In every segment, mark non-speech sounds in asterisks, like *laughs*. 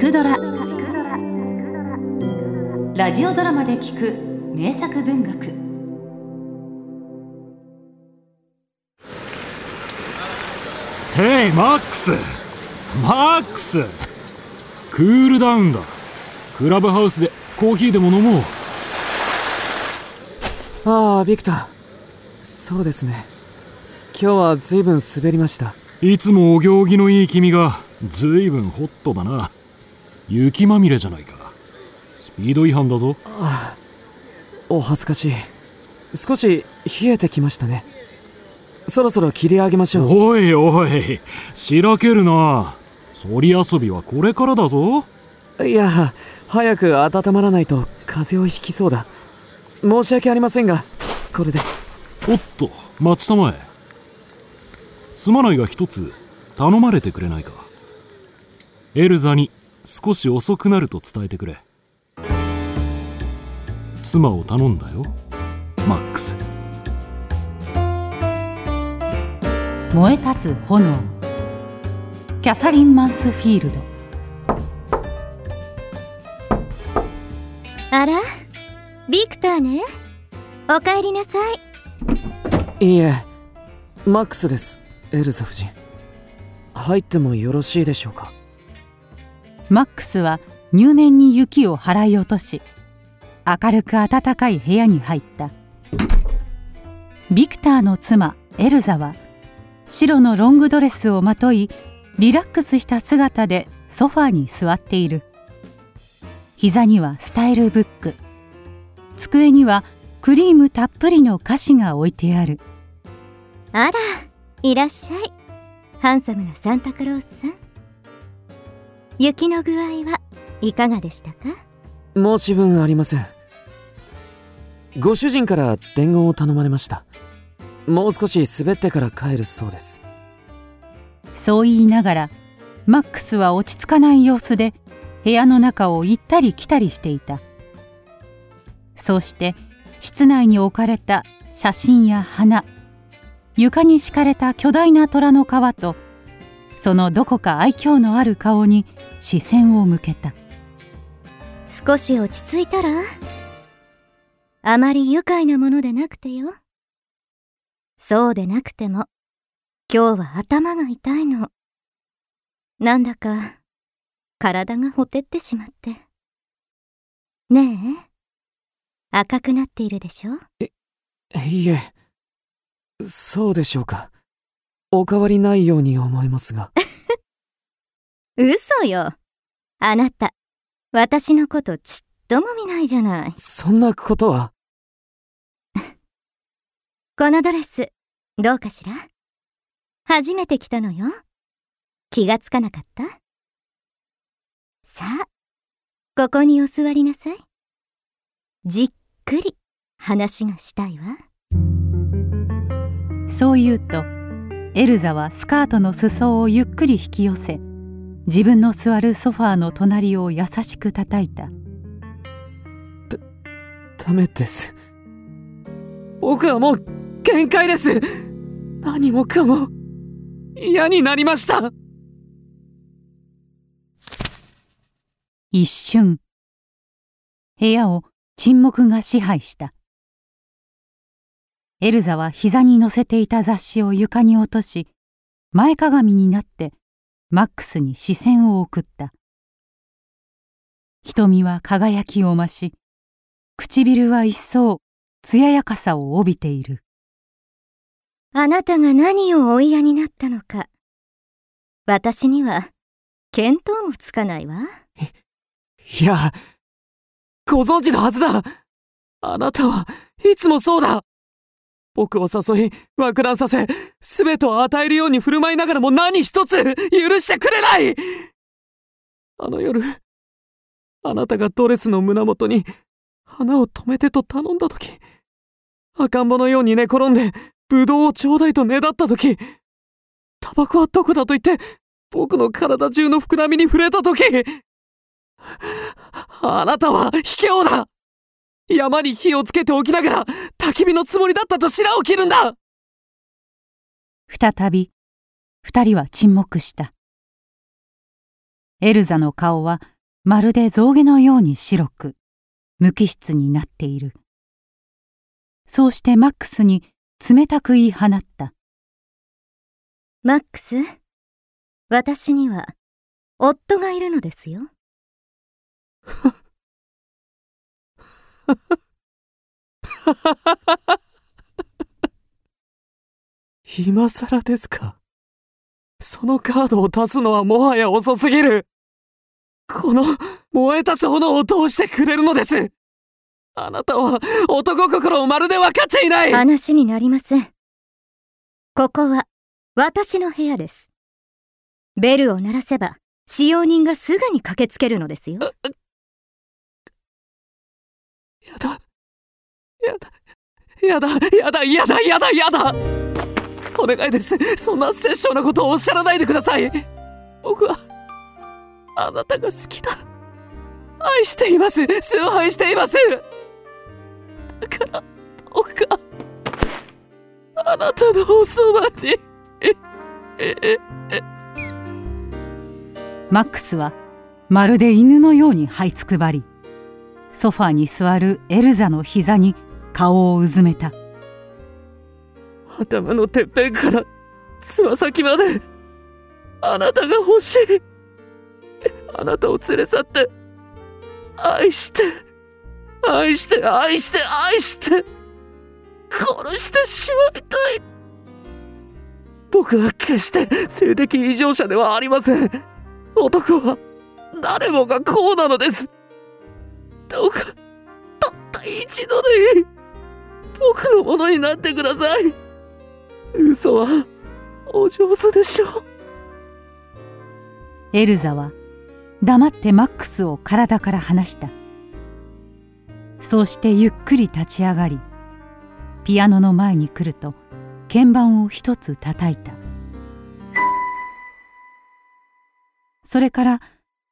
くドラ」ラジオドラマで聞く名作文学。ヘイマックスマックスクールダウンだ。クラブハウスでコーヒーでも飲もう。ああビクター。そうですね。今日は随分滑りました。いつもお行儀のいい君が随分ホットだな雪まみれじゃないか。スピード違反だぞ。ああ。お恥ずかしい。少し冷えてきましたね。そろそろ切り上げましょう。おいおい。しらけるな。そり遊びはこれからだぞ。いや早く温まらないと風邪をひきそうだ。申し訳ありませんがこれで。おっと待ちたまえ。すまないが一つ頼まれてくれないか。エルザに少し遅くなると伝えてくれ。妻を頼んだよマックス。燃え立つ炎。キャサリン・マンスフィールド。あら？ビクターね？おかえりなさいいえ。マックスですエルザ夫人。入ってもよろしいでしょうか？マックスは入念に雪を払い落とし明るく暖かい部屋に入った。ビクターの妻エルザは白のロングドレスをまといリラックスした姿でソファに座っている。膝にはスタイルブック。机にはクリームたっぷりの菓子が置いてある。あらいらっしゃい。ハンサムなサンタクロースさん。雪の具合はいかがでしたか？申し分ありません。ご主人から伝言を頼まれました。もう少し滑ってから帰るそうです。そう言いながらマックスは落ち着かない様子で部屋の中を行ったり来たりしていた。そうして室内に置かれた写真や花床に敷かれた巨大な虎の皮とそのどこか愛嬌のある顔に視線を向けた。少し落ち着いたら？あまり愉快なものでなくてよ。そうでなくても今日は頭が痛いの。なんだか体がほてってしまって。ねえ？赤くなっているでしょ？いいえ。そうでしょうか。お変わりないように思いますが *laughs* 嘘よ。あなた私のことちっとも見ないじゃない。そんなことは？*laughs* このドレスどうかしら？初めて来たのよ。気がつかなかった？さあここにお座りなさい。じっくり話がしたいわ。そう言うとエルザはスカートの裾をゆっくり引き寄せ自分の座るソファーの隣を優しく叩いた。ダメです。僕はもう限界です。何もかも嫌になりました。一瞬。部屋を沈黙が支配した。エルザは膝に乗せていた雑誌を床に落とし前かがみになってマックスに視線を送った。瞳は輝きを増し唇は一層艶やかさを帯びている。あなたが何をお嫌になったのか。私には見当もつかないわ。いやご存知のはずだ。あなたはいつもそうだ僕を誘い、枠乱させ、すべてを与えるように振る舞いながらも何一つ許してくれない!あの夜、あなたがドレスの胸元に花を止めてと頼んだ時、赤ん坊のように寝転んで、ブドウをちょうだいとねだった時、タバコはどこだと言って、僕の体中の膨らみに触れた時、あなたは卑怯だ!山に火をつけておきながら焚き火のつもりだったと白を切るんだ。再び二人は沈黙した。エルザの顔はまるで象牙のように白く無機質になっている。そうしてマックスに冷たく言い放った。マックス？私には夫がいるのですよ *laughs* *laughs* 今更ですか。そのカードを足すのはもはや遅すぎる。この燃え立つ炎を通してくれるのです。あなたは男心をまるで分かっちゃいない。話になりません。ここは私の部屋です。ベルを鳴らせば使用人がすぐに駆けつけるのですよやだ。やだ。やだ。やだ。やだ。やだ。やだお願いです。そんな殺生なことをおっしゃらないでください。僕はあなたが好きだ。愛しています。崇拝しています。だからどうかあなたのおそばにマックスはまるで犬のように這いつくばり。ソファーに座るエルザの膝に顔をうずめた。頭のてっぺんからつま先まであなたが欲しい。あなたを連れ去って愛して愛して愛して愛して殺してしまいたい。僕は決して性的異常者ではありません。男は誰もがこうなのです。どうかたった一度でいい僕のものになってください。嘘はお上手でしょう。エルザは黙ってマックスを体から離した。そうしてゆっくり立ち上がりピアノの前に来ると鍵盤を一つ叩いた。それから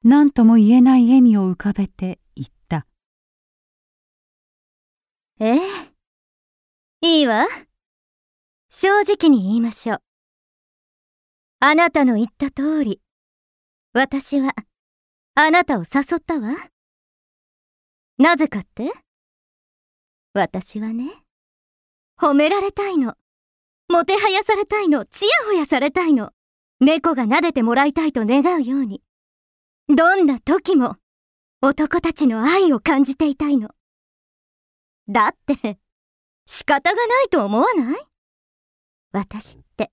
何とも言えない笑みを浮かべて言った「ええ。いいわ。正直に言いましょう。あなたの言った通り。私はあなたを誘ったわ。なぜかって？私はね褒められたいの。もてはやされたいの。ちやほやされたいの。猫が撫でてもらいたいと願うように。どんな時も男たちの愛を感じていたいの。だって仕方がないと思わない？私って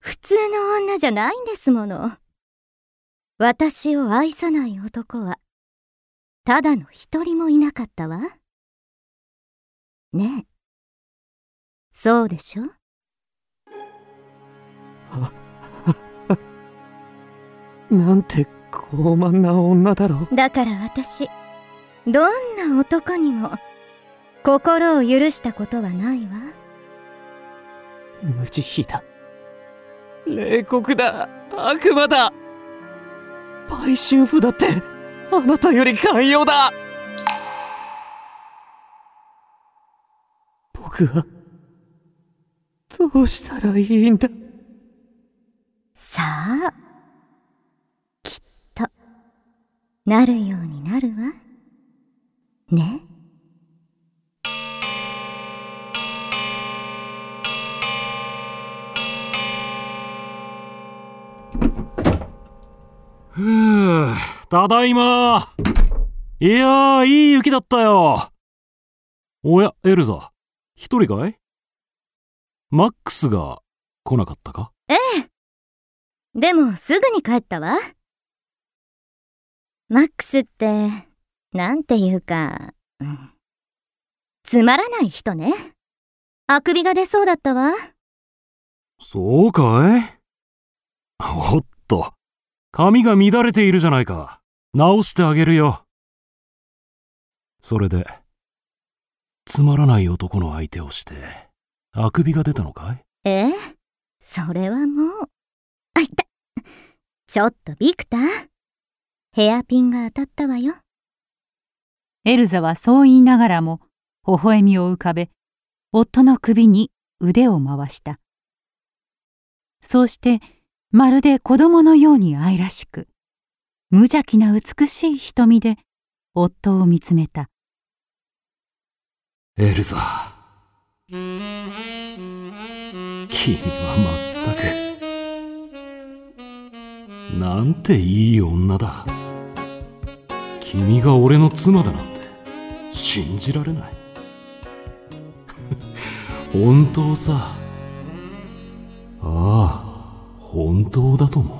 普通の女じゃないんですもの。私を愛さない男はただの一人もいなかったわ。ねえ。そうでしょ？*laughs* なんて傲慢な女だろ？うだから私どんな男にも心を許したことはないわ。無慈悲だ。冷酷だ。悪魔だ。売春婦だってあなたより寛容だ。僕はどうしたらいいんだ？さあなるようになるわ。ね。ただいま。いやーいい雪だったよ。おやエルザ一人かい？マックスが来なかったか？ええ。でもすぐに帰ったわマックスってなんていうか、うん、つまらない人ねあくびが出そうだったわそうかい？おっと髪が乱れているじゃないか。直してあげるよ。それで、つまらない男の相手をして、あくびが出たのかい？え？えそれはもう。あ、いたちょっとビクター。ヘアピンが当たったわよ。エルザはそう言いながらも、微笑みを浮かべ、夫の首に腕を回した。そうして、まるで子供のように愛らしく無邪気な美しい瞳で夫を見つめたエルザ君はまったくなんていい女だ。君が俺の妻だなんて。信じられない。*laughs* 本当さ。ああ本当だと思う。